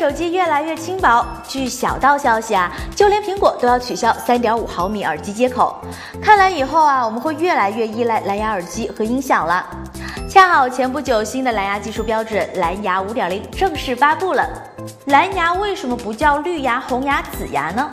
手机越来越轻薄。据小道消息啊，就连苹果都要取消3.5毫米耳机接口。看来以后啊，我们会越来越依赖蓝牙耳机和音响了。恰好前不久，新的蓝牙技术标准蓝牙5.0正式发布了。蓝牙为什么不叫绿牙、红牙、紫牙呢？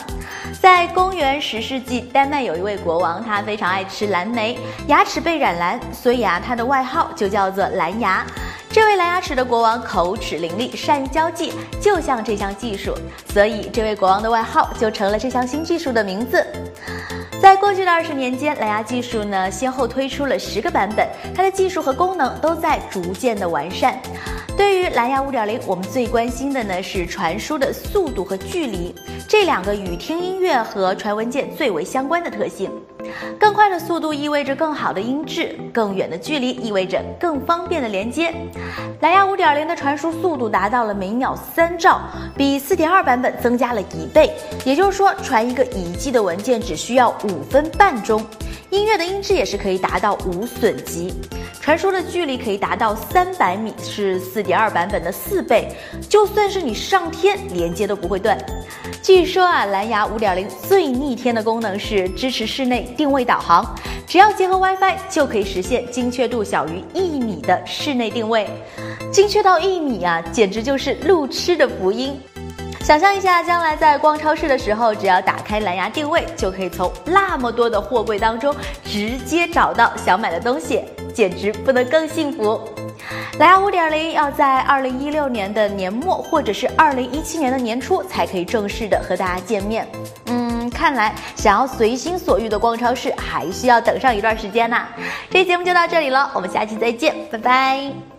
在公元十世纪，丹麦有一位国王，他非常爱吃蓝莓，牙齿被染蓝，所以啊，他的外号就叫做蓝牙。这位蓝牙齿的国王口齿伶俐，善于交际，就像这项技术，所以这位国王的外号就成了这项新技术的名字。在过去的二十年间，蓝牙技术呢先后推出了十个版本，它的技术和功能都在逐渐的完善。对蓝牙五点零，我们最关心的呢是传输的速度和距离，这两个与听音乐和传文件最为相关的特性。更快的速度意味着更好的音质，更远的距离意味着更方便的连接。蓝牙五点零的传输速度达到了每秒三兆，比四点二版本增加了一倍。也就是说，传一个一 G 的文件只需要五分半钟。音乐的音质也是可以达到无损级，传输的距离可以达到三百米，是四点二版本的四倍。就算是你上天，连接都不会断。据说啊，蓝牙五点零最逆天的功能是支持室内定位导航，只要结合 WiFi 就可以实现精确度小于一米的室内定位。精确到一米啊，简直就是路痴的福音。想象一下，将来在逛超市的时候，只要打开蓝牙定位，就可以从那么多的货柜当中直接找到想买的东西，简直不能更幸福。蓝牙五点零要在二零一六年的年末或者是二零一七年的年初才可以正式的和大家见面。嗯，看来想要随心所欲的逛超市，还需要等上一段时间呢。这期节目就到这里了，我们下期再见，拜拜。